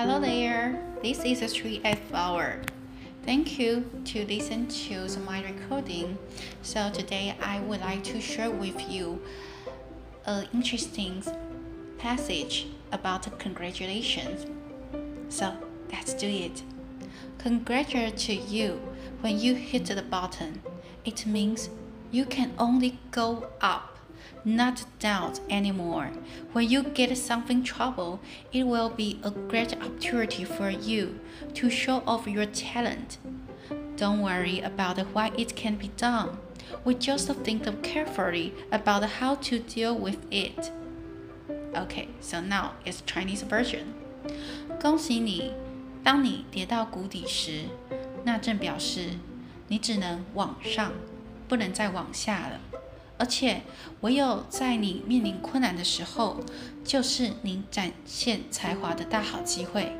Hello there, this is a 3F hour. Thank you to listen to my recording. So today I would like to share with you an interesting passage about congratulations. So let's do it. Congratulate to you when you hit the button. It means you can only go up not down anymore. When you get something trouble, it will be a great opportunity for you to show off your talent. Don't worry about why it can be done. We just think carefully about how to deal with it. Okay, so now it's Chinese version. 恭喜你，当你跌到谷底时，那正表示你只能往上，不能再往下了。 而且，唯有在你面临困难的时候，就是你展现才华的大好机会。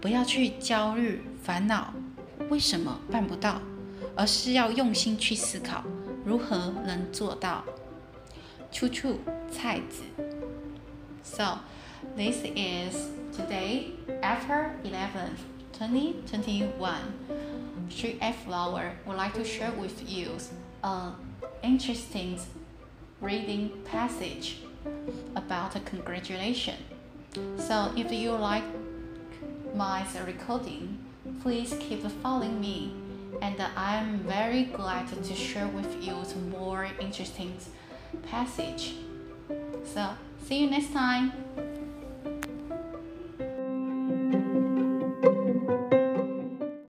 不要去焦虑、烦恼，为什么办不到，而是要用心去思考如何能做到。处处菜子。So this is today after 11th, 2021. Street F Flower would like to share with you. Uh, interesting reading passage about a congratulation. So if you like my recording, please keep following me and I'm very glad to share with you some more interesting passage. So see you next time.